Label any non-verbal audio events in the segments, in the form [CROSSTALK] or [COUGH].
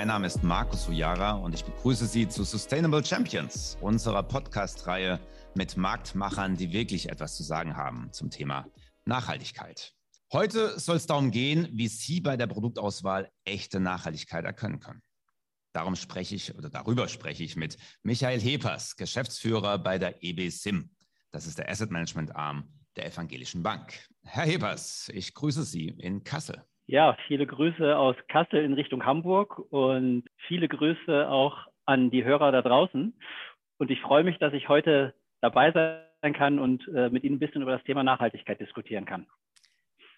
Mein Name ist Markus Ujara und ich begrüße Sie zu Sustainable Champions, unserer Podcast-Reihe mit Marktmachern, die wirklich etwas zu sagen haben zum Thema Nachhaltigkeit. Heute soll es darum gehen, wie Sie bei der Produktauswahl echte Nachhaltigkeit erkennen können. Darum spreche ich oder darüber spreche ich mit Michael Hepers, Geschäftsführer bei der EB Sim. Das ist der Asset Management Arm der Evangelischen Bank. Herr Hepers, ich grüße Sie in Kassel. Ja, viele Grüße aus Kassel in Richtung Hamburg und viele Grüße auch an die Hörer da draußen. Und ich freue mich, dass ich heute dabei sein kann und äh, mit Ihnen ein bisschen über das Thema Nachhaltigkeit diskutieren kann.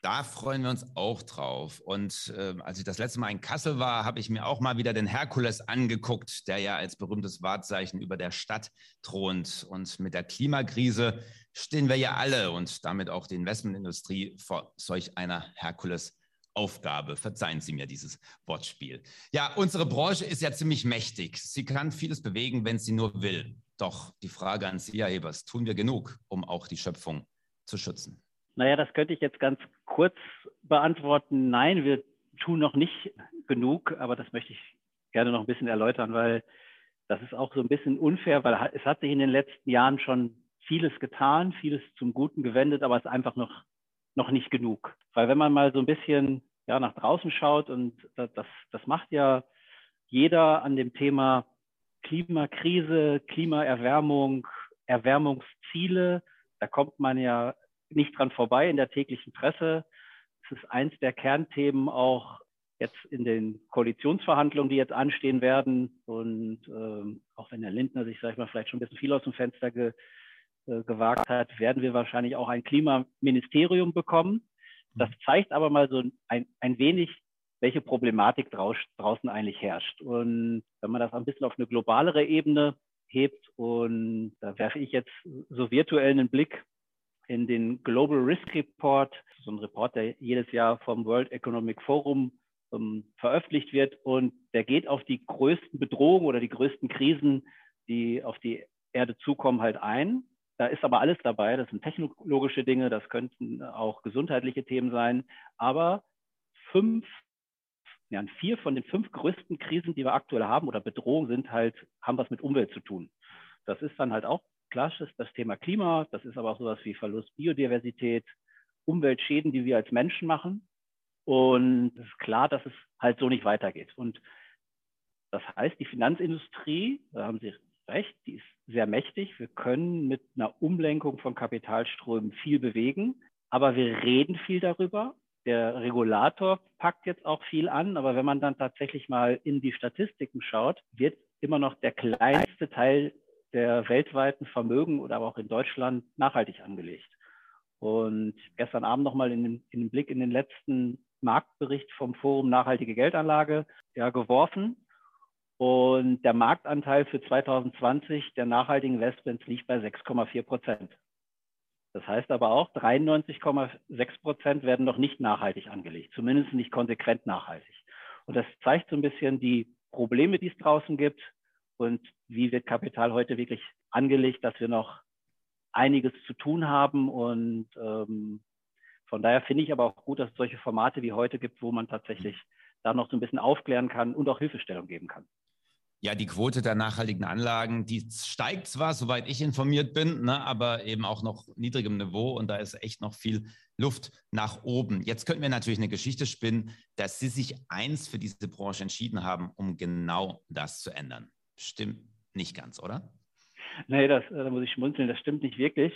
Da freuen wir uns auch drauf. Und äh, als ich das letzte Mal in Kassel war, habe ich mir auch mal wieder den Herkules angeguckt, der ja als berühmtes Wahrzeichen über der Stadt thront. Und mit der Klimakrise stehen wir ja alle und damit auch die Investmentindustrie vor solch einer Herkules. Aufgabe. Verzeihen Sie mir dieses Wortspiel. Ja, unsere Branche ist ja ziemlich mächtig. Sie kann vieles bewegen, wenn sie nur will. Doch die Frage an Sie, Herr Ebers, tun wir genug, um auch die Schöpfung zu schützen? Naja, das könnte ich jetzt ganz kurz beantworten. Nein, wir tun noch nicht genug, aber das möchte ich gerne noch ein bisschen erläutern, weil das ist auch so ein bisschen unfair, weil es hat sich in den letzten Jahren schon vieles getan, vieles zum Guten gewendet, aber es ist einfach noch noch nicht genug. Weil wenn man mal so ein bisschen ja, nach draußen schaut und das, das macht ja jeder an dem Thema Klimakrise, Klimaerwärmung, Erwärmungsziele, da kommt man ja nicht dran vorbei in der täglichen Presse. Es ist eins der Kernthemen auch jetzt in den Koalitionsverhandlungen, die jetzt anstehen werden. Und ähm, auch wenn Herr Lindner sich, sag ich mal, vielleicht schon ein bisschen viel aus dem Fenster ge äh, gewagt hat, werden wir wahrscheinlich auch ein Klimaministerium bekommen. Das mhm. zeigt aber mal so ein, ein wenig, welche Problematik draus, draußen eigentlich herrscht. Und wenn man das ein bisschen auf eine globalere Ebene hebt, und da werfe ich jetzt so virtuell einen Blick in den Global Risk Report, so ein Report, der jedes Jahr vom World Economic Forum ähm, veröffentlicht wird. Und der geht auf die größten Bedrohungen oder die größten Krisen, die auf die Erde zukommen, halt ein. Da ist aber alles dabei. Das sind technologische Dinge, das könnten auch gesundheitliche Themen sein. Aber fünf, ja, vier von den fünf größten Krisen, die wir aktuell haben oder Bedrohungen sind halt, haben was mit Umwelt zu tun. Das ist dann halt auch klassisch das Thema Klima. Das ist aber auch sowas wie Verlust Biodiversität, Umweltschäden, die wir als Menschen machen. Und es ist klar, dass es halt so nicht weitergeht. Und das heißt, die Finanzindustrie, da haben Sie recht, die ist sehr mächtig. Wir können mit einer Umlenkung von Kapitalströmen viel bewegen, aber wir reden viel darüber. Der Regulator packt jetzt auch viel an, aber wenn man dann tatsächlich mal in die Statistiken schaut, wird immer noch der kleinste Teil der weltweiten Vermögen oder aber auch in Deutschland nachhaltig angelegt. Und gestern Abend nochmal in, in den Blick in den letzten Marktbericht vom Forum Nachhaltige Geldanlage ja, geworfen. Und der Marktanteil für 2020 der nachhaltigen Investments liegt bei 6,4 Prozent. Das heißt aber auch, 93,6 Prozent werden noch nicht nachhaltig angelegt, zumindest nicht konsequent nachhaltig. Und das zeigt so ein bisschen die Probleme, die es draußen gibt und wie wird Kapital heute wirklich angelegt, dass wir noch einiges zu tun haben. Und ähm, von daher finde ich aber auch gut, dass es solche Formate wie heute gibt, wo man tatsächlich da noch so ein bisschen aufklären kann und auch Hilfestellung geben kann. Ja, die Quote der nachhaltigen Anlagen, die steigt zwar, soweit ich informiert bin, ne, aber eben auch noch niedrigem Niveau und da ist echt noch viel Luft nach oben. Jetzt könnten wir natürlich eine Geschichte spinnen, dass Sie sich eins für diese Branche entschieden haben, um genau das zu ändern. Stimmt nicht ganz, oder? Nee, das, da muss ich schmunzeln, das stimmt nicht wirklich,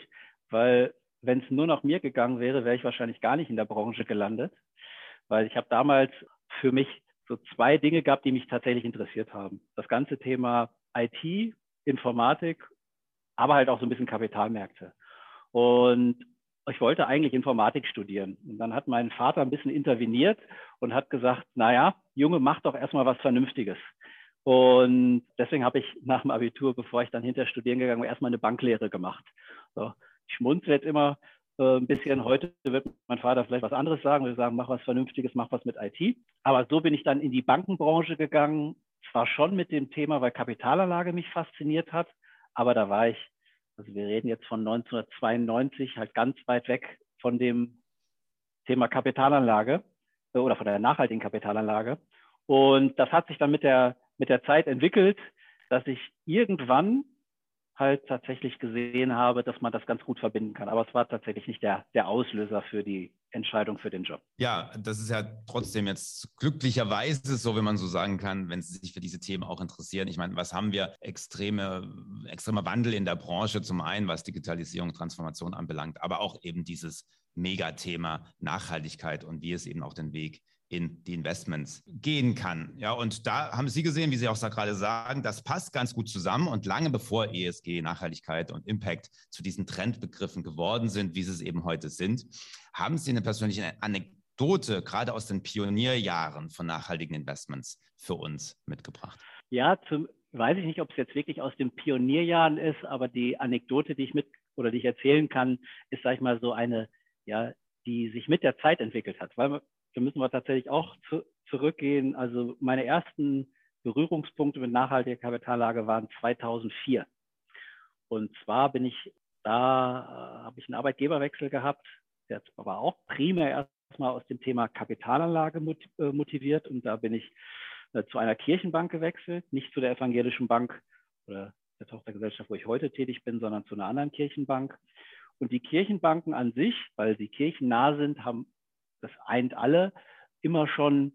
weil wenn es nur nach mir gegangen wäre, wäre ich wahrscheinlich gar nicht in der Branche gelandet, weil ich habe damals für mich so zwei Dinge gab, die mich tatsächlich interessiert haben. Das ganze Thema IT, Informatik, aber halt auch so ein bisschen Kapitalmärkte. Und ich wollte eigentlich Informatik studieren. Und dann hat mein Vater ein bisschen interveniert und hat gesagt, naja, Junge, mach doch erstmal was Vernünftiges. Und deswegen habe ich nach dem Abitur, bevor ich dann hinter studieren gegangen bin, erstmal eine Banklehre gemacht. So, ich schmunzle jetzt immer, äh, ein bisschen. Heute wird mein Vater vielleicht was anderes sagen. Wir sagen, mach was Vernünftiges, mach was mit IT. Aber so bin ich dann in die Bankenbranche gegangen. Zwar schon mit dem Thema, weil Kapitalanlage mich fasziniert hat, aber da war ich, also wir reden jetzt von 1992, halt ganz weit weg von dem Thema Kapitalanlage äh, oder von der nachhaltigen Kapitalanlage. Und das hat sich dann mit der, mit der Zeit entwickelt, dass ich irgendwann halt tatsächlich gesehen habe, dass man das ganz gut verbinden kann. Aber es war tatsächlich nicht der, der Auslöser für die Entscheidung für den Job. Ja, das ist ja trotzdem jetzt glücklicherweise so, wenn man so sagen kann, wenn Sie sich für diese Themen auch interessieren. Ich meine, was haben wir? Extreme, extremer Wandel in der Branche, zum einen, was Digitalisierung, Transformation anbelangt, aber auch eben dieses Megathema Nachhaltigkeit und wie es eben auch den Weg in die Investments gehen kann. Ja, und da haben Sie gesehen, wie Sie auch gerade sagen, das passt ganz gut zusammen. Und lange bevor ESG, Nachhaltigkeit und Impact zu diesen Trendbegriffen geworden sind, wie sie es eben heute sind, haben Sie eine persönliche Anekdote gerade aus den Pionierjahren von nachhaltigen Investments für uns mitgebracht? Ja, zum, weiß ich nicht, ob es jetzt wirklich aus den Pionierjahren ist, aber die Anekdote, die ich mit oder die ich erzählen kann, ist, sag ich mal, so eine, ja, die sich mit der Zeit entwickelt hat. Weil da müssen wir tatsächlich auch zu, zurückgehen. Also meine ersten Berührungspunkte mit nachhaltiger Kapitallage waren 2004. Und zwar bin ich da, äh, habe ich einen Arbeitgeberwechsel gehabt, der aber auch primär erstmal aus dem Thema Kapitalanlage äh, motiviert. Und da bin ich äh, zu einer Kirchenbank gewechselt, nicht zu der evangelischen Bank oder der Tochtergesellschaft, wo ich heute tätig bin, sondern zu einer anderen Kirchenbank. Und die Kirchenbanken an sich, weil sie kirchennah sind, haben das eint alle, immer schon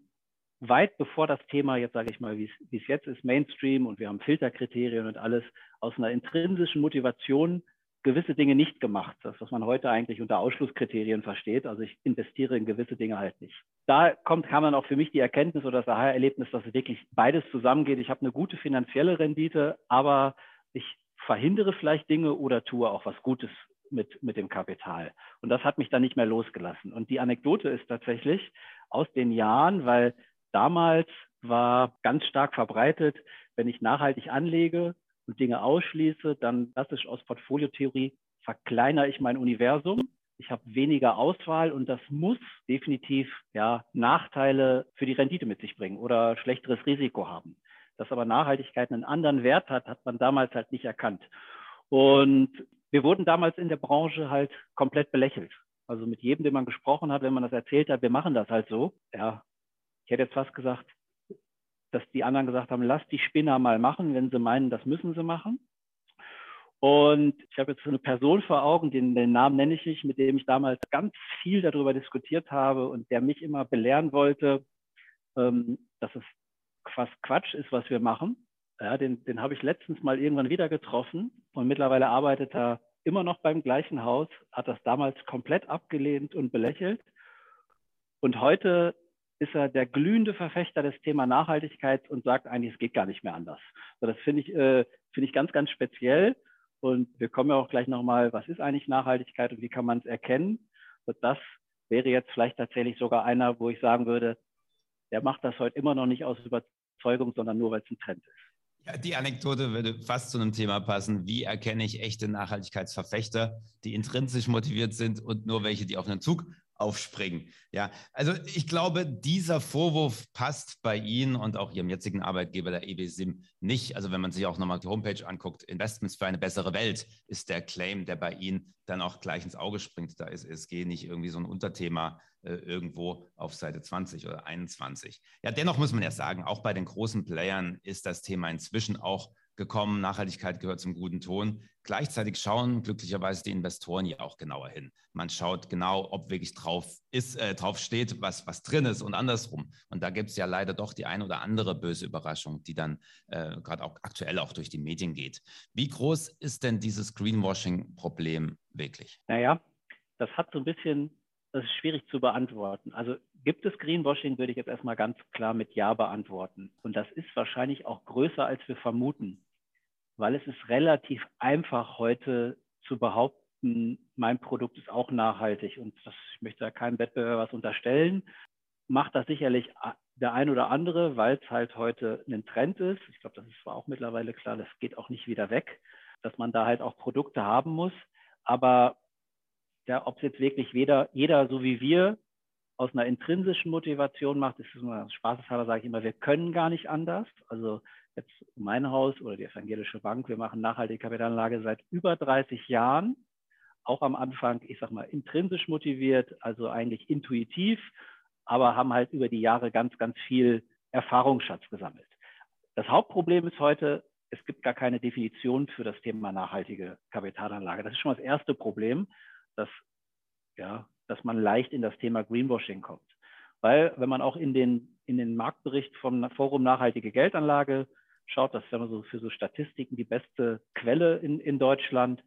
weit bevor das Thema, jetzt sage ich mal, wie es jetzt ist, Mainstream und wir haben Filterkriterien und alles, aus einer intrinsischen Motivation gewisse Dinge nicht gemacht. Das, was man heute eigentlich unter Ausschlusskriterien versteht. Also ich investiere in gewisse Dinge halt nicht. Da kommt, kam dann auch für mich die Erkenntnis oder das Aha-Erlebnis, dass es wirklich beides zusammengeht. Ich habe eine gute finanzielle Rendite, aber ich verhindere vielleicht Dinge oder tue auch was Gutes mit, mit dem Kapital. Und das hat mich dann nicht mehr losgelassen. Und die Anekdote ist tatsächlich aus den Jahren, weil damals war ganz stark verbreitet, wenn ich nachhaltig anlege und Dinge ausschließe, dann klassisch aus Portfoliotheorie verkleinere ich mein Universum. Ich habe weniger Auswahl und das muss definitiv ja, Nachteile für die Rendite mit sich bringen oder schlechteres Risiko haben. Dass aber Nachhaltigkeit einen anderen Wert hat, hat man damals halt nicht erkannt. Und wir wurden damals in der Branche halt komplett belächelt. Also mit jedem, den man gesprochen hat, wenn man das erzählt hat, wir machen das halt so. Ja, ich hätte jetzt fast gesagt, dass die anderen gesagt haben, lass die Spinner mal machen, wenn sie meinen, das müssen sie machen. Und ich habe jetzt so eine Person vor Augen, den, den Namen nenne ich nicht, mit dem ich damals ganz viel darüber diskutiert habe und der mich immer belehren wollte, ähm, dass es fast Quatsch ist, was wir machen. Ja, den, den habe ich letztens mal irgendwann wieder getroffen und mittlerweile arbeitet er immer noch beim gleichen Haus, hat das damals komplett abgelehnt und belächelt. Und heute ist er der glühende Verfechter des Thema Nachhaltigkeit und sagt eigentlich, es geht gar nicht mehr anders. So, das finde ich, äh, finde ich ganz, ganz speziell. Und wir kommen ja auch gleich nochmal, was ist eigentlich Nachhaltigkeit und wie kann man es erkennen? Und das wäre jetzt vielleicht tatsächlich sogar einer, wo ich sagen würde, der macht das heute immer noch nicht aus Überzeugung, sondern nur, weil es ein Trend ist. Ja, die Anekdote würde fast zu einem Thema passen. Wie erkenne ich echte Nachhaltigkeitsverfechter, die intrinsisch motiviert sind und nur welche, die auf einen Zug aufspringen. Ja, also ich glaube, dieser Vorwurf passt bei Ihnen und auch Ihrem jetzigen Arbeitgeber, der EBSIM, nicht. Also wenn man sich auch nochmal die Homepage anguckt, Investments für eine bessere Welt ist der Claim, der bei Ihnen dann auch gleich ins Auge springt. Da ist ESG nicht irgendwie so ein Unterthema äh, irgendwo auf Seite 20 oder 21. Ja, dennoch muss man ja sagen, auch bei den großen Playern ist das Thema inzwischen auch gekommen. Nachhaltigkeit gehört zum guten Ton. Gleichzeitig schauen glücklicherweise die Investoren ja auch genauer hin. Man schaut genau, ob wirklich drauf ist, äh, drauf steht, was, was drin ist und andersrum. Und da gibt es ja leider doch die ein oder andere böse Überraschung, die dann äh, gerade auch aktuell auch durch die Medien geht. Wie groß ist denn dieses Greenwashing-Problem wirklich? Naja, das hat so ein bisschen, das ist schwierig zu beantworten. Also gibt es Greenwashing, würde ich jetzt erstmal ganz klar mit Ja beantworten. Und das ist wahrscheinlich auch größer, als wir vermuten weil es ist relativ einfach heute zu behaupten, mein Produkt ist auch nachhaltig und das, ich möchte da keinem Wettbewerber was unterstellen. Macht das sicherlich der ein oder andere, weil es halt heute ein Trend ist. Ich glaube, das ist zwar auch mittlerweile klar, das geht auch nicht wieder weg, dass man da halt auch Produkte haben muss. Aber ja, ob es jetzt wirklich weder, jeder so wie wir aus einer intrinsischen Motivation macht, ist es immer spaßeshalber, sage ich immer, wir können gar nicht anders. Also jetzt mein Haus oder die Evangelische Bank, wir machen nachhaltige Kapitalanlage seit über 30 Jahren. Auch am Anfang, ich sag mal, intrinsisch motiviert, also eigentlich intuitiv, aber haben halt über die Jahre ganz, ganz viel Erfahrungsschatz gesammelt. Das Hauptproblem ist heute, es gibt gar keine Definition für das Thema nachhaltige Kapitalanlage. Das ist schon das erste Problem, dass, ja, dass man leicht in das Thema Greenwashing kommt. Weil wenn man auch in den, in den Marktbericht vom Forum Nachhaltige Geldanlage schaut, das ist ja so für so Statistiken die beste Quelle in, in Deutschland.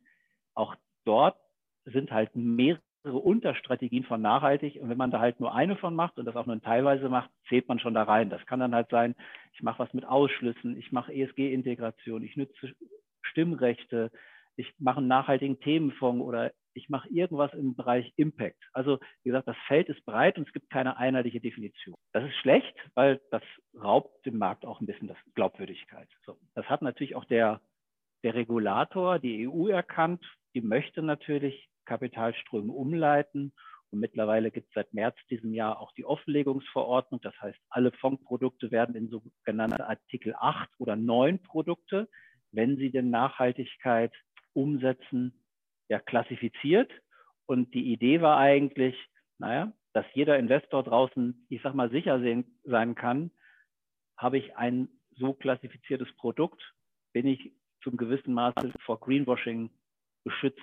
Auch dort sind halt mehrere Unterstrategien von nachhaltig. Und wenn man da halt nur eine von macht und das auch nur teilweise macht, zählt man schon da rein. Das kann dann halt sein, ich mache was mit Ausschlüssen, ich mache ESG-Integration, ich nütze Stimmrechte, ich mache einen nachhaltigen Themenfonds oder ich mache irgendwas im Bereich Impact. Also wie gesagt, das Feld ist breit und es gibt keine einheitliche Definition. Das ist schlecht, weil das raubt dem Markt auch ein bisschen das Glaubwürdigkeit. So, das hat natürlich auch der, der Regulator, die EU erkannt. Die möchte natürlich Kapitalströme umleiten. Und mittlerweile gibt es seit März diesem Jahr auch die Offenlegungsverordnung. Das heißt, alle Fondsprodukte werden in sogenannte Artikel 8 oder 9 Produkte, wenn sie denn Nachhaltigkeit umsetzen, ja, klassifiziert. Und die Idee war eigentlich, naja, dass jeder Investor draußen, ich sag mal, sicher sehen, sein kann, habe ich ein so klassifiziertes Produkt, bin ich zum gewissen Maße vor Greenwashing geschützt.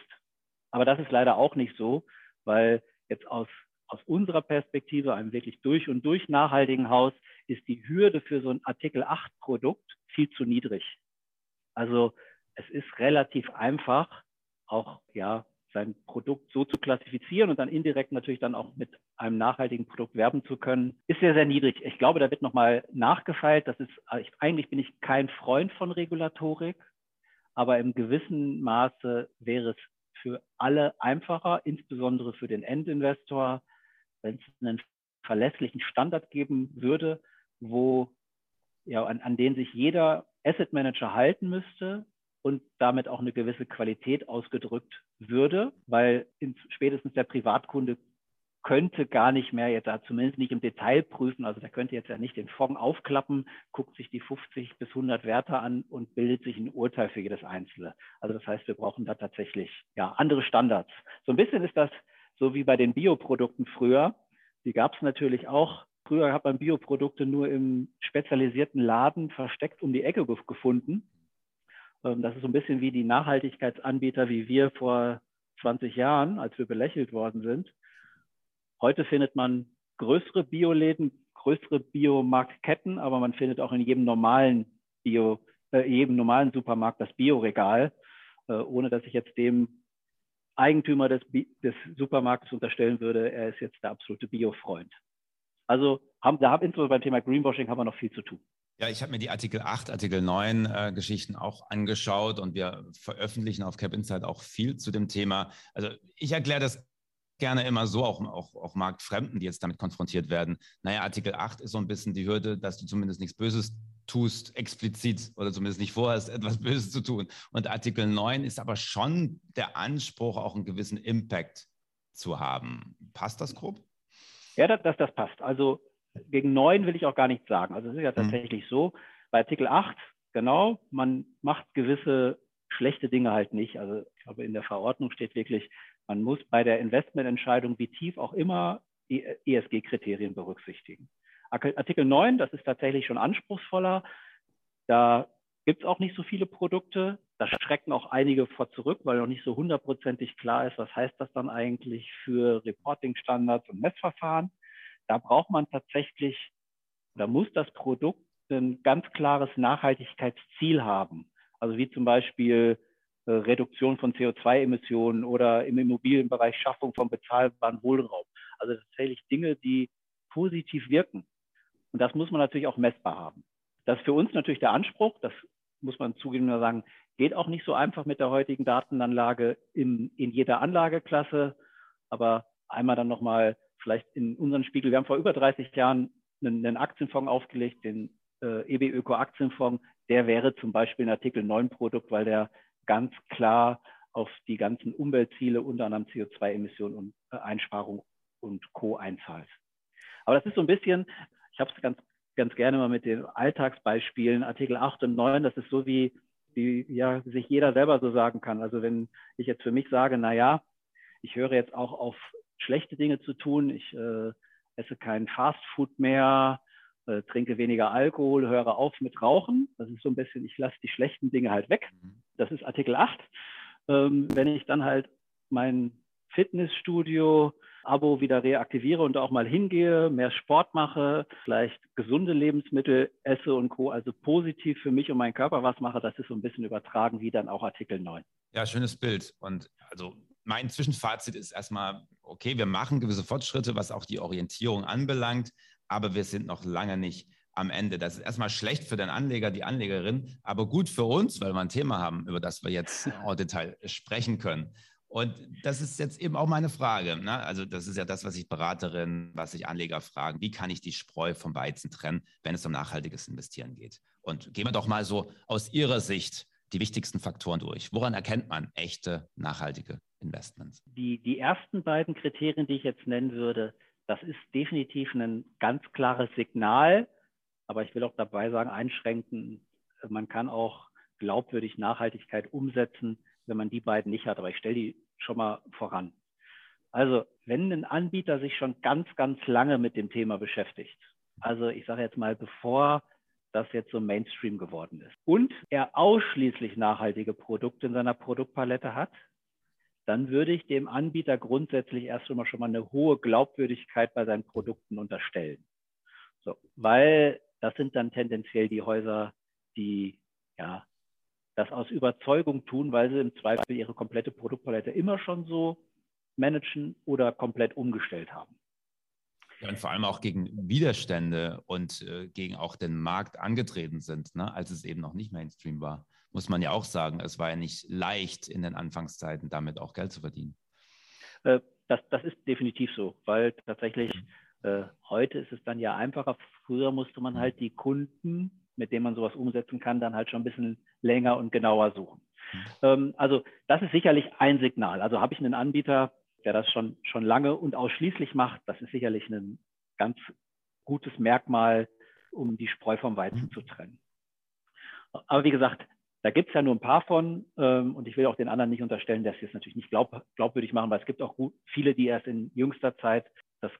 Aber das ist leider auch nicht so, weil jetzt aus, aus unserer Perspektive, einem wirklich durch und durch nachhaltigen Haus, ist die Hürde für so ein Artikel 8 Produkt viel zu niedrig. Also es ist relativ einfach, auch ja, sein Produkt so zu klassifizieren und dann indirekt natürlich dann auch mit einem nachhaltigen Produkt werben zu können, ist sehr, sehr niedrig. Ich glaube, da wird nochmal nachgefeilt. Das ist, eigentlich bin ich kein Freund von Regulatorik, aber im gewissen Maße wäre es für alle einfacher, insbesondere für den Endinvestor, wenn es einen verlässlichen Standard geben würde, wo ja, an, an den sich jeder Asset Manager halten müsste und damit auch eine gewisse Qualität ausgedrückt würde, weil spätestens der Privatkunde könnte gar nicht mehr jetzt da zumindest nicht im Detail prüfen. Also der könnte jetzt ja nicht den Fonds aufklappen, guckt sich die 50 bis 100 Werte an und bildet sich ein Urteil für jedes einzelne. Also das heißt, wir brauchen da tatsächlich ja andere Standards. So ein bisschen ist das so wie bei den Bioprodukten früher. Die gab es natürlich auch. Früher hat man Bioprodukte nur im spezialisierten Laden versteckt um die Ecke gefunden. Ähm, das ist so ein bisschen wie die Nachhaltigkeitsanbieter wie wir vor 20 Jahren, als wir belächelt worden sind. Heute findet man größere Bioläden, größere Biomarktketten, aber man findet auch in jedem normalen Bio, äh, jedem normalen Supermarkt das Bioregal, äh, ohne dass ich jetzt dem Eigentümer des, des Supermarktes unterstellen würde, er ist jetzt der absolute Biofreund. Also haben, da haben insbesondere beim Thema Greenwashing haben wir noch viel zu tun. Ja, ich habe mir die Artikel 8, Artikel 9 äh, Geschichten auch angeschaut und wir veröffentlichen auf Cap Insight auch viel zu dem Thema. Also ich erkläre das gerne immer so, auch, auch, auch Marktfremden, die jetzt damit konfrontiert werden. Naja, Artikel 8 ist so ein bisschen die Hürde, dass du zumindest nichts Böses tust, explizit oder zumindest nicht vorhast, [LAUGHS] etwas Böses zu tun. Und Artikel 9 ist aber schon der Anspruch, auch einen gewissen Impact zu haben. Passt das grob? Ja, das, das, das passt. Also gegen 9 will ich auch gar nichts sagen. Also es ist ja hm. tatsächlich hm. so, bei Artikel 8, genau, man macht gewisse schlechte Dinge halt nicht. Also ich glaube, in der Verordnung steht wirklich, man muss bei der Investmententscheidung, wie tief auch immer, ESG-Kriterien berücksichtigen. Artikel 9, das ist tatsächlich schon anspruchsvoller. Da gibt es auch nicht so viele Produkte. Da schrecken auch einige vor zurück, weil noch nicht so hundertprozentig klar ist, was heißt das dann eigentlich für Reporting-Standards und Messverfahren. Da braucht man tatsächlich, da muss das Produkt ein ganz klares Nachhaltigkeitsziel haben. Also wie zum Beispiel äh, Reduktion von CO2-Emissionen oder im Immobilienbereich Schaffung von bezahlbaren Wohnraum. Also tatsächlich Dinge, die positiv wirken. Und das muss man natürlich auch messbar haben. Das ist für uns natürlich der Anspruch, das muss man zugeben sagen, geht auch nicht so einfach mit der heutigen Datenanlage in, in jeder Anlageklasse. Aber einmal dann nochmal vielleicht in unseren Spiegel. Wir haben vor über 30 Jahren einen, einen Aktienfonds aufgelegt, den äh, EB Öko Aktienfonds. Der wäre zum Beispiel ein Artikel 9 Produkt, weil der ganz klar auf die ganzen Umweltziele, unter anderem CO2-Emissionen und äh, Einsparung und Co. einzahlt. Aber das ist so ein bisschen, ich habe es ganz, ganz gerne mal mit den Alltagsbeispielen, Artikel 8 und 9, das ist so wie, wie ja, sich jeder selber so sagen kann. Also wenn ich jetzt für mich sage, na ja, ich höre jetzt auch auf schlechte Dinge zu tun, ich äh, esse kein Fastfood mehr äh, trinke weniger Alkohol, höre auf mit Rauchen. Das ist so ein bisschen, ich lasse die schlechten Dinge halt weg. Mhm. Das ist Artikel 8. Ähm, wenn ich dann halt mein Fitnessstudio, Abo wieder reaktiviere und auch mal hingehe, mehr Sport mache, vielleicht gesunde Lebensmittel esse und Co. Also positiv für mich und meinen Körper was mache, das ist so ein bisschen übertragen wie dann auch Artikel 9. Ja, schönes Bild. Und also mein Zwischenfazit ist erstmal, okay, wir machen gewisse Fortschritte, was auch die Orientierung anbelangt, aber wir sind noch lange nicht am Ende. Das ist erstmal schlecht für den Anleger, die Anlegerin, aber gut für uns, weil wir ein Thema haben, über das wir jetzt [LAUGHS] im Detail sprechen können. Und das ist jetzt eben auch meine Frage. Ne? Also das ist ja das, was ich Beraterin, was ich Anleger fragen. Wie kann ich die Spreu vom Weizen trennen, wenn es um nachhaltiges Investieren geht? Und gehen wir doch mal so aus Ihrer Sicht die wichtigsten Faktoren durch. Woran erkennt man echte, nachhaltige Investments? Die, die ersten beiden Kriterien, die ich jetzt nennen würde, das ist definitiv ein ganz klares Signal. Aber ich will auch dabei sagen, einschränken, man kann auch glaubwürdig Nachhaltigkeit umsetzen, wenn man die beiden nicht hat. Aber ich stelle die schon mal voran. Also, wenn ein Anbieter sich schon ganz, ganz lange mit dem Thema beschäftigt, also ich sage jetzt mal, bevor das jetzt so Mainstream geworden ist und er ausschließlich nachhaltige Produkte in seiner Produktpalette hat, dann würde ich dem Anbieter grundsätzlich erst einmal schon mal eine hohe Glaubwürdigkeit bei seinen Produkten unterstellen. So, weil das sind dann tendenziell die Häuser, die ja das aus Überzeugung tun, weil sie im Zweifel ihre komplette Produktpalette immer schon so managen oder komplett umgestellt haben. Ja, und vor allem auch gegen Widerstände und äh, gegen auch den Markt angetreten sind, ne, als es eben noch nicht Mainstream war. Muss man ja auch sagen, es war ja nicht leicht in den Anfangszeiten, damit auch Geld zu verdienen. Äh, das, das ist definitiv so, weil tatsächlich mhm. äh, heute ist es dann ja einfacher. Früher musste man mhm. halt die Kunden mit dem man sowas umsetzen kann, dann halt schon ein bisschen länger und genauer suchen. Mhm. Ähm, also das ist sicherlich ein Signal. Also habe ich einen Anbieter, der das schon, schon lange und ausschließlich macht, das ist sicherlich ein ganz gutes Merkmal, um die Spreu vom Weizen zu trennen. Aber wie gesagt, da gibt es ja nur ein paar von ähm, und ich will auch den anderen nicht unterstellen, dass sie es natürlich nicht glaub, glaubwürdig machen, weil es gibt auch gut, viele, die erst in jüngster Zeit das,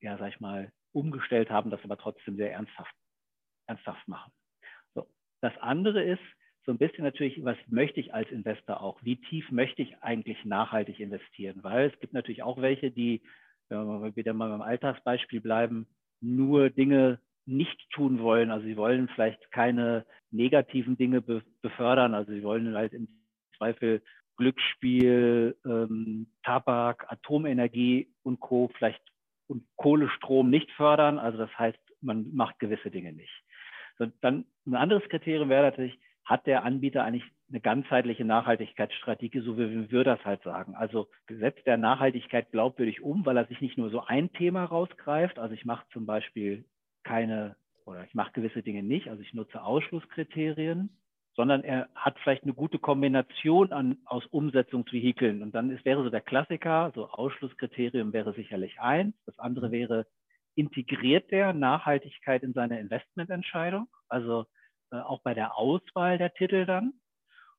ja, sag ich mal, umgestellt haben, das aber trotzdem sehr ernsthaft ernsthaft machen. So. Das andere ist so ein bisschen natürlich, was möchte ich als Investor auch? Wie tief möchte ich eigentlich nachhaltig investieren? Weil es gibt natürlich auch welche, die, wenn wir wieder mal beim Alltagsbeispiel bleiben, nur Dinge nicht tun wollen. Also sie wollen vielleicht keine negativen Dinge be befördern. Also sie wollen halt im Zweifel Glücksspiel, ähm, Tabak, Atomenergie und Co. vielleicht und Kohlestrom nicht fördern. Also das heißt, man macht gewisse Dinge nicht. So, dann ein anderes Kriterium wäre natürlich, hat der Anbieter eigentlich eine ganzheitliche Nachhaltigkeitsstrategie, so wie wir das halt sagen. Also setzt der Nachhaltigkeit glaubwürdig um, weil er sich nicht nur so ein Thema rausgreift. Also ich mache zum Beispiel keine oder ich mache gewisse Dinge nicht, also ich nutze Ausschlusskriterien, sondern er hat vielleicht eine gute Kombination an, aus Umsetzungsvehikeln. Und dann ist, wäre so der Klassiker, so Ausschlusskriterium wäre sicherlich eins. Das andere wäre, integriert der Nachhaltigkeit in seine Investmententscheidung, also äh, auch bei der Auswahl der Titel dann.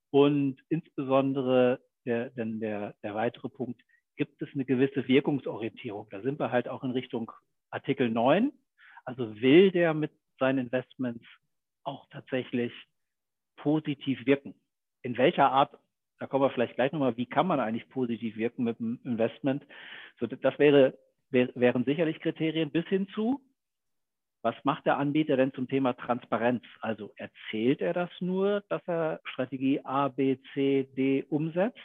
Und insbesondere der, denn der, der weitere Punkt, gibt es eine gewisse Wirkungsorientierung. Da sind wir halt auch in Richtung Artikel 9. Also will der mit seinen Investments auch tatsächlich positiv wirken. In welcher Art, da kommen wir vielleicht gleich nochmal, wie kann man eigentlich positiv wirken mit dem Investment? So, das wäre wären sicherlich Kriterien bis hin zu, was macht der Anbieter denn zum Thema Transparenz? Also erzählt er das nur, dass er Strategie A, B, C, D umsetzt?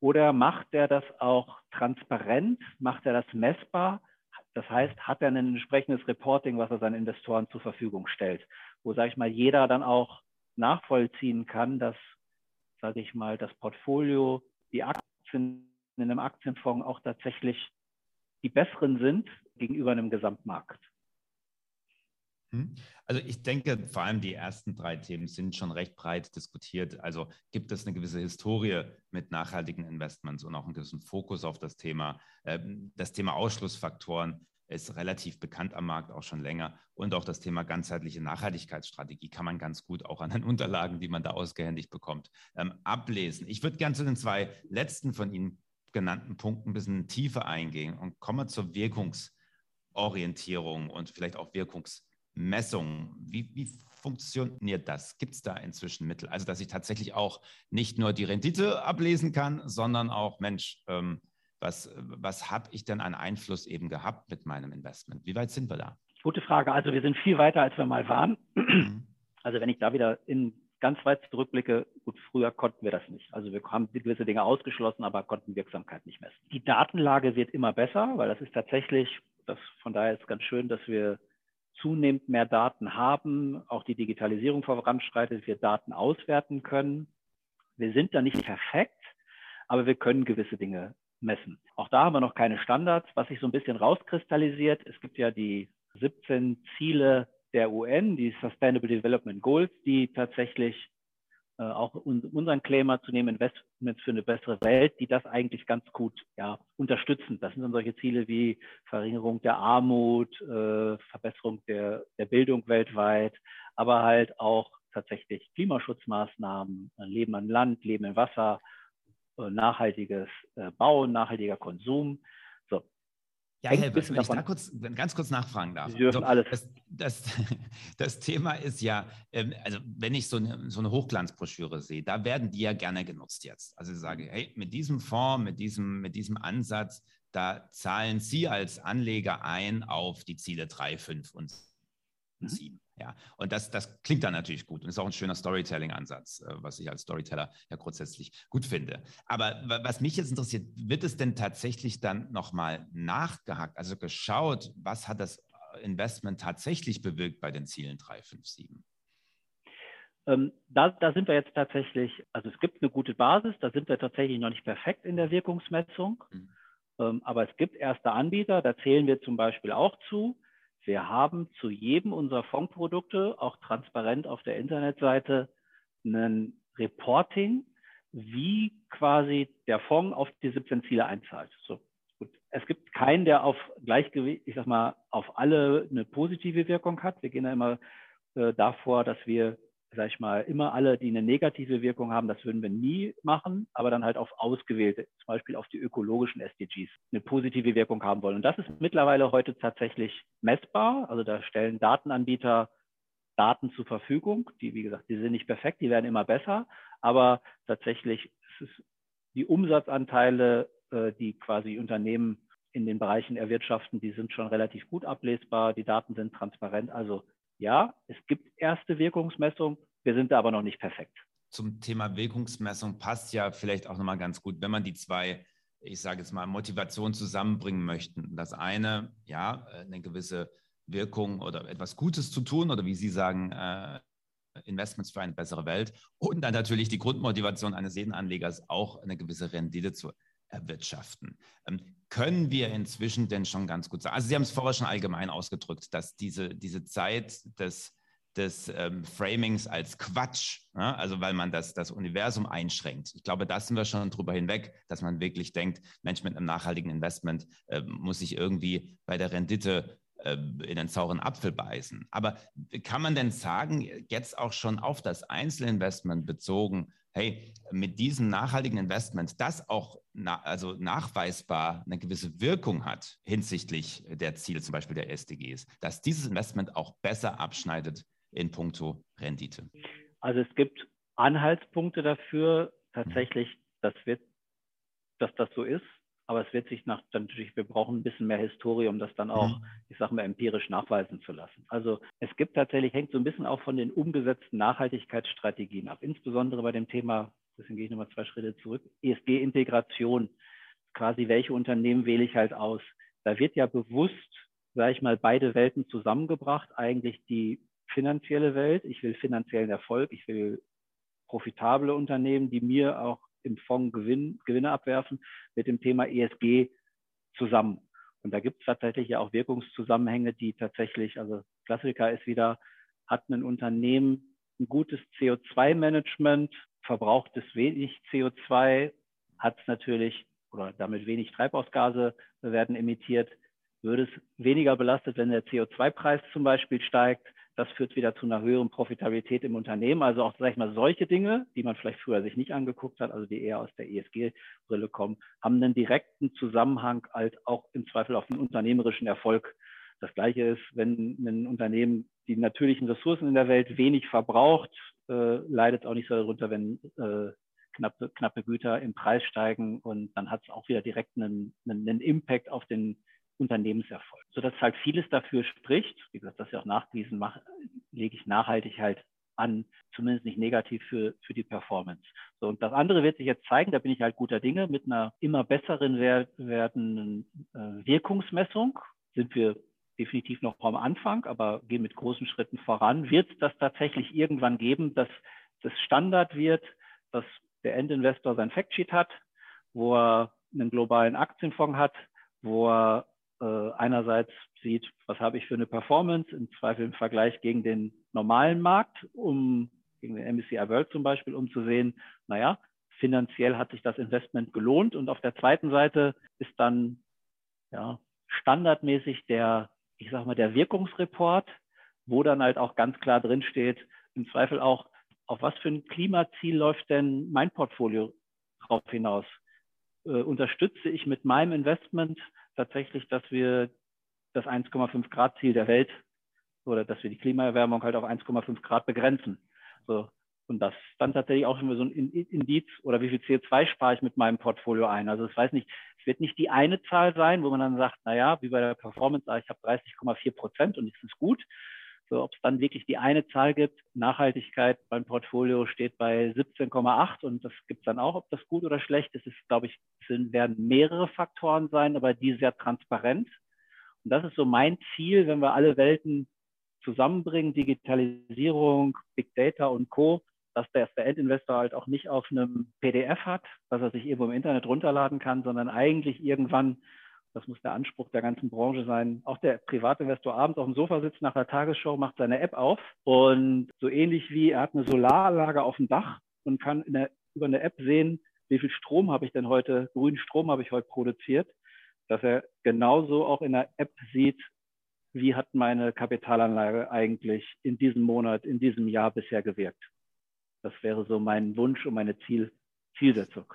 Oder macht er das auch transparent? Macht er das messbar? Das heißt, hat er ein entsprechendes Reporting, was er seinen Investoren zur Verfügung stellt, wo, sage ich mal, jeder dann auch nachvollziehen kann, dass, sage ich mal, das Portfolio, die Aktien in einem Aktienfonds auch tatsächlich die besseren sind gegenüber einem Gesamtmarkt. Hm? Also ich denke, vor allem die ersten drei Themen sind schon recht breit diskutiert. Also gibt es eine gewisse Historie mit nachhaltigen Investments und auch einen gewissen Fokus auf das Thema. Ähm, das Thema Ausschlussfaktoren ist relativ bekannt am Markt auch schon länger. Und auch das Thema ganzheitliche Nachhaltigkeitsstrategie kann man ganz gut auch an den [LAUGHS] Unterlagen, die man da ausgehändigt bekommt, ähm, ablesen. Ich würde gerne zu den zwei letzten von Ihnen genannten Punkten ein bisschen tiefer eingehen und kommen zur Wirkungsorientierung und vielleicht auch Wirkungs Messung, wie, wie funktioniert das? Gibt es da inzwischen Mittel? Also, dass ich tatsächlich auch nicht nur die Rendite ablesen kann, sondern auch, Mensch, ähm, was, was habe ich denn an Einfluss eben gehabt mit meinem Investment? Wie weit sind wir da? Gute Frage. Also wir sind viel weiter, als wir mal waren. Mhm. Also wenn ich da wieder in ganz weit zurückblicke, gut, früher konnten wir das nicht. Also wir haben gewisse Dinge ausgeschlossen, aber konnten Wirksamkeit nicht messen. Die Datenlage wird immer besser, weil das ist tatsächlich, das von daher ist ganz schön, dass wir zunehmend mehr Daten haben, auch die Digitalisierung voranschreitet, wir Daten auswerten können. Wir sind da nicht perfekt, aber wir können gewisse Dinge messen. Auch da haben wir noch keine Standards, was sich so ein bisschen rauskristallisiert. Es gibt ja die 17 Ziele der UN, die Sustainable Development Goals, die tatsächlich auch un unseren Claimer zu nehmen, Investments für eine bessere Welt, die das eigentlich ganz gut ja, unterstützen. Das sind dann solche Ziele wie Verringerung der Armut, äh, Verbesserung der, der Bildung weltweit, aber halt auch tatsächlich Klimaschutzmaßnahmen, Leben an Land, Leben im Wasser, äh, nachhaltiges äh, Bauen, nachhaltiger Konsum. Ja, Herr, wenn ich da kurz, ganz kurz nachfragen darf. Sie dürfen also, alles. Das, das, [LAUGHS] das, Thema ist ja, ähm, also wenn ich so eine, so eine Hochglanzbroschüre sehe, da werden die ja gerne genutzt jetzt. Also ich sage, hey, mit diesem Fonds, mit diesem, mit diesem Ansatz, da zahlen Sie als Anleger ein auf die Ziele 3, 5 und 7. Mhm. Ja, und das, das klingt dann natürlich gut und ist auch ein schöner Storytelling-Ansatz, äh, was ich als Storyteller ja grundsätzlich gut finde. Aber was mich jetzt interessiert, wird es denn tatsächlich dann nochmal nachgehakt, also geschaut, was hat das Investment tatsächlich bewirkt bei den Zielen 3, 5, 7? Ähm, da, da, sind wir jetzt tatsächlich, also es gibt eine gute Basis, da sind wir tatsächlich noch nicht perfekt in der Wirkungsmessung. Mhm. Ähm, aber es gibt erste Anbieter, da zählen wir zum Beispiel auch zu, wir haben zu jedem unserer Fondprodukte auch transparent auf der Internetseite ein Reporting, wie quasi der Fonds auf die 17 Ziele einzahlt. So, gut. Es gibt keinen, der auf Gleichgewicht, ich sag mal, auf alle eine positive Wirkung hat. Wir gehen da immer äh, davor, dass wir sag ich mal, immer alle, die eine negative Wirkung haben, das würden wir nie machen, aber dann halt auf ausgewählte, zum Beispiel auf die ökologischen SDGs, eine positive Wirkung haben wollen. Und das ist mittlerweile heute tatsächlich messbar. Also da stellen Datenanbieter Daten zur Verfügung, die, wie gesagt, die sind nicht perfekt, die werden immer besser, aber tatsächlich ist es die Umsatzanteile, äh, die quasi Unternehmen in den Bereichen erwirtschaften, die sind schon relativ gut ablesbar, die Daten sind transparent. Also ja, es gibt erste Wirkungsmessungen, wir sind da aber noch nicht perfekt. Zum Thema Wirkungsmessung passt ja vielleicht auch nochmal ganz gut, wenn man die zwei, ich sage jetzt mal, Motivationen zusammenbringen möchte. Das eine, ja, eine gewisse Wirkung oder etwas Gutes zu tun oder wie Sie sagen, äh, Investments für eine bessere Welt und dann natürlich die Grundmotivation eines jeden Anlegers auch eine gewisse Rendite zu erwirtschaften. Ähm, können wir inzwischen denn schon ganz gut sagen, also Sie haben es vorher schon allgemein ausgedrückt, dass diese, diese Zeit des, des ähm, Framings als Quatsch, ja, also weil man das, das Universum einschränkt. Ich glaube, da sind wir schon drüber hinweg, dass man wirklich denkt, Mensch, mit einem nachhaltigen Investment äh, muss ich irgendwie bei der Rendite äh, in den sauren Apfel beißen. Aber kann man denn sagen, jetzt auch schon auf das Einzelinvestment bezogen, hey, mit diesem nachhaltigen Investment, das auch na, also nachweisbar eine gewisse Wirkung hat hinsichtlich der Ziele, zum Beispiel der SDGs, dass dieses Investment auch besser abschneidet in puncto Rendite? Also es gibt Anhaltspunkte dafür, tatsächlich, dass, wird, dass das so ist. Aber es wird sich nach, natürlich, wir brauchen ein bisschen mehr Historie, um das dann auch, mhm. ich sage mal, empirisch nachweisen zu lassen. Also es gibt tatsächlich, hängt so ein bisschen auch von den umgesetzten Nachhaltigkeitsstrategien ab, insbesondere bei dem Thema, deswegen gehe ich nochmal zwei Schritte zurück, ESG-Integration. Quasi, welche Unternehmen wähle ich halt aus? Da wird ja bewusst, sage ich mal, beide Welten zusammengebracht. Eigentlich die finanzielle Welt. Ich will finanziellen Erfolg. Ich will profitable Unternehmen, die mir auch im Fonds Gewinn, Gewinne abwerfen, mit dem Thema ESG zusammen. Und da gibt es tatsächlich ja auch Wirkungszusammenhänge, die tatsächlich, also Klassiker ist wieder, hat ein Unternehmen ein gutes CO2-Management, verbraucht es wenig CO2, hat es natürlich oder damit wenig Treibhausgase werden emittiert, würde es weniger belastet, wenn der CO2-Preis zum Beispiel steigt. Das führt wieder zu einer höheren Profitabilität im Unternehmen. Also auch, sag ich mal, solche Dinge, die man vielleicht früher sich nicht angeguckt hat, also die eher aus der ESG-Brille kommen, haben einen direkten Zusammenhang halt auch im Zweifel auf den unternehmerischen Erfolg. Das Gleiche ist, wenn ein Unternehmen die natürlichen Ressourcen in der Welt wenig verbraucht, äh, leidet auch nicht so darunter, wenn äh, knappe, knappe Güter im Preis steigen und dann hat es auch wieder direkt einen, einen Impact auf den Unternehmenserfolg. Sodass halt vieles dafür spricht, wie gesagt, das ja auch nachgewiesen, lege ich nachhaltig halt an, zumindest nicht negativ für, für die Performance. So, und das andere wird sich jetzt zeigen, da bin ich halt guter Dinge, mit einer immer besseren werdenden äh, Wirkungsmessung sind wir definitiv noch am Anfang, aber gehen mit großen Schritten voran. Wird es das tatsächlich irgendwann geben, dass das Standard wird, dass der Endinvestor sein Factsheet hat, wo er einen globalen Aktienfonds hat, wo er äh, einerseits sieht, was habe ich für eine Performance, im Zweifel im Vergleich gegen den normalen Markt, um gegen den MSCI World zum Beispiel, um zu sehen, naja, finanziell hat sich das Investment gelohnt. Und auf der zweiten Seite ist dann ja, standardmäßig der, ich sag mal, der Wirkungsreport, wo dann halt auch ganz klar drinsteht, im Zweifel auch, auf was für ein Klimaziel läuft denn mein Portfolio drauf hinaus? Äh, unterstütze ich mit meinem Investment tatsächlich, dass wir das 1,5 Grad Ziel der Welt oder dass wir die Klimaerwärmung halt auf 1,5 Grad begrenzen. So. Und das dann tatsächlich auch schon so ein Indiz oder wie viel CO2 spare ich mit meinem Portfolio ein. Also es weiß nicht, es wird nicht die eine Zahl sein, wo man dann sagt, naja, wie bei der Performance, ich habe 30,4 Prozent und es ist gut, so, ob es dann wirklich die eine Zahl gibt, Nachhaltigkeit beim Portfolio steht bei 17,8 und das gibt es dann auch, ob das gut oder schlecht ist. Es glaube ich, sind, werden mehrere Faktoren sein, aber die sehr transparent. Und das ist so mein Ziel, wenn wir alle Welten zusammenbringen, Digitalisierung, Big Data und Co., dass der Endinvestor halt auch nicht auf einem PDF hat, was er sich irgendwo im Internet runterladen kann, sondern eigentlich irgendwann das muss der Anspruch der ganzen Branche sein. Auch der Privatinvestor abends auf dem Sofa sitzt nach der Tagesschau, macht seine App auf und so ähnlich wie er hat eine Solaranlage auf dem Dach und kann der, über eine App sehen, wie viel Strom habe ich denn heute, grünen Strom habe ich heute produziert, dass er genauso auch in der App sieht, wie hat meine Kapitalanlage eigentlich in diesem Monat, in diesem Jahr bisher gewirkt. Das wäre so mein Wunsch und meine Ziel, Zielsetzung.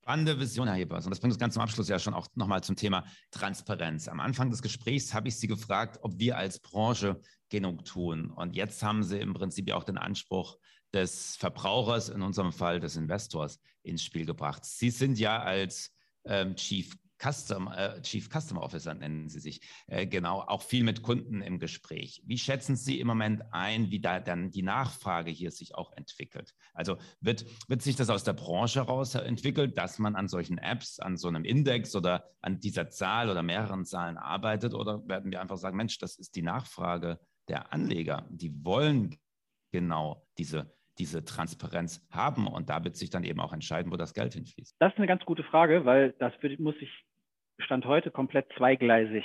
Spannende Vision, Herr Hebers. Und das bringt uns ganz zum Abschluss ja schon auch nochmal zum Thema Transparenz. Am Anfang des Gesprächs habe ich Sie gefragt, ob wir als Branche genug tun. Und jetzt haben Sie im Prinzip ja auch den Anspruch des Verbrauchers, in unserem Fall des Investors, ins Spiel gebracht. Sie sind ja als ähm, Chief Custom, äh, Chief Customer Officer nennen Sie sich, äh, genau, auch viel mit Kunden im Gespräch. Wie schätzen Sie im Moment ein, wie da dann die Nachfrage hier sich auch entwickelt? Also wird, wird sich das aus der Branche heraus entwickelt, dass man an solchen Apps, an so einem Index oder an dieser Zahl oder mehreren Zahlen arbeitet? Oder werden wir einfach sagen, Mensch, das ist die Nachfrage der Anleger. Die wollen genau diese diese Transparenz haben und da wird sich dann eben auch entscheiden, wo das Geld hinfließt? Das ist eine ganz gute Frage, weil das muss ich Stand heute komplett zweigleisig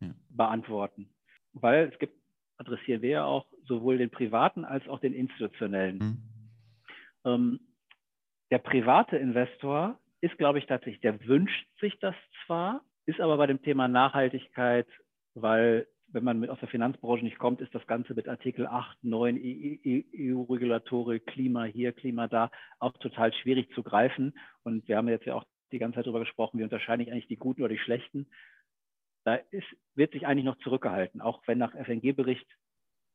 ja. beantworten. Weil es gibt, adressieren wir ja auch sowohl den privaten als auch den institutionellen. Mhm. Ähm, der private Investor ist, glaube ich, tatsächlich, der wünscht sich das zwar, ist aber bei dem Thema Nachhaltigkeit, weil wenn man aus der Finanzbranche nicht kommt, ist das Ganze mit Artikel 8, 9 EU-Regulatorik, Klima hier, Klima da, auch total schwierig zu greifen. Und wir haben jetzt ja auch die ganze Zeit darüber gesprochen, wie unterscheide ich eigentlich die Guten oder die Schlechten. Da ist, wird sich eigentlich noch zurückgehalten, auch wenn nach FNG-Bericht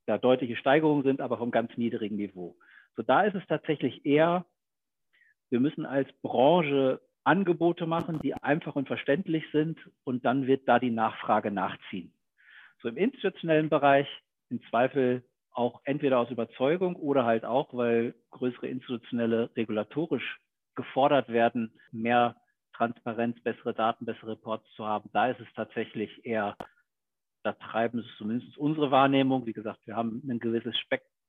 da deutliche Steigerungen sind, aber vom ganz niedrigen Niveau. So da ist es tatsächlich eher, wir müssen als Branche Angebote machen, die einfach und verständlich sind und dann wird da die Nachfrage nachziehen. So im institutionellen Bereich im Zweifel auch entweder aus Überzeugung oder halt auch, weil größere institutionelle regulatorisch gefordert werden, mehr Transparenz, bessere Daten, bessere Reports zu haben. Da ist es tatsächlich eher, da treiben es zumindest unsere Wahrnehmung. Wie gesagt, wir haben ein gewisses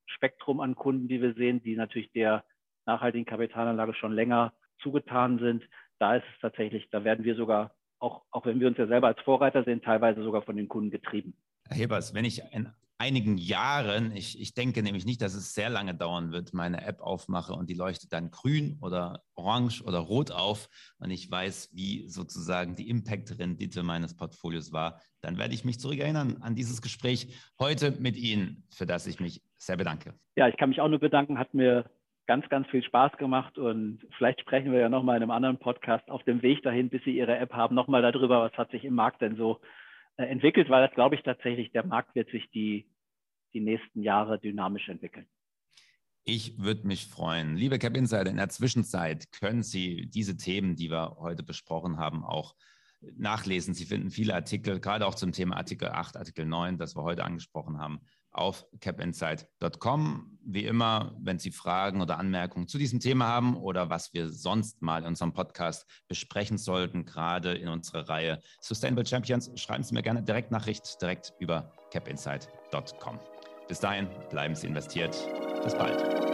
Spektrum an Kunden, die wir sehen, die natürlich der nachhaltigen Kapitalanlage schon länger zugetan sind. Da ist es tatsächlich, da werden wir sogar, auch, auch wenn wir uns ja selber als Vorreiter sehen, teilweise sogar von den Kunden getrieben. Herr Hebers, wenn ich in einigen Jahren, ich, ich denke nämlich nicht, dass es sehr lange dauern wird, meine App aufmache und die leuchtet dann grün oder orange oder rot auf und ich weiß, wie sozusagen die Impact-Rendite meines Portfolios war, dann werde ich mich zurückerinnern an dieses Gespräch heute mit Ihnen, für das ich mich sehr bedanke. Ja, ich kann mich auch nur bedanken, hat mir ganz, ganz viel Spaß gemacht und vielleicht sprechen wir ja nochmal in einem anderen Podcast auf dem Weg dahin, bis Sie Ihre App haben, nochmal darüber, was hat sich im Markt denn so entwickelt, weil das glaube ich tatsächlich, der Markt wird sich die die nächsten Jahre dynamisch entwickeln. Ich würde mich freuen. Liebe Cap Insider, in der Zwischenzeit können Sie diese Themen, die wir heute besprochen haben, auch nachlesen. Sie finden viele Artikel, gerade auch zum Thema Artikel 8, Artikel 9, das wir heute angesprochen haben, auf capinsight.com. Wie immer, wenn Sie Fragen oder Anmerkungen zu diesem Thema haben oder was wir sonst mal in unserem Podcast besprechen sollten, gerade in unserer Reihe Sustainable Champions, schreiben Sie mir gerne direkt Nachricht direkt über capinsight.com. Bis dahin, bleiben Sie investiert. Bis bald.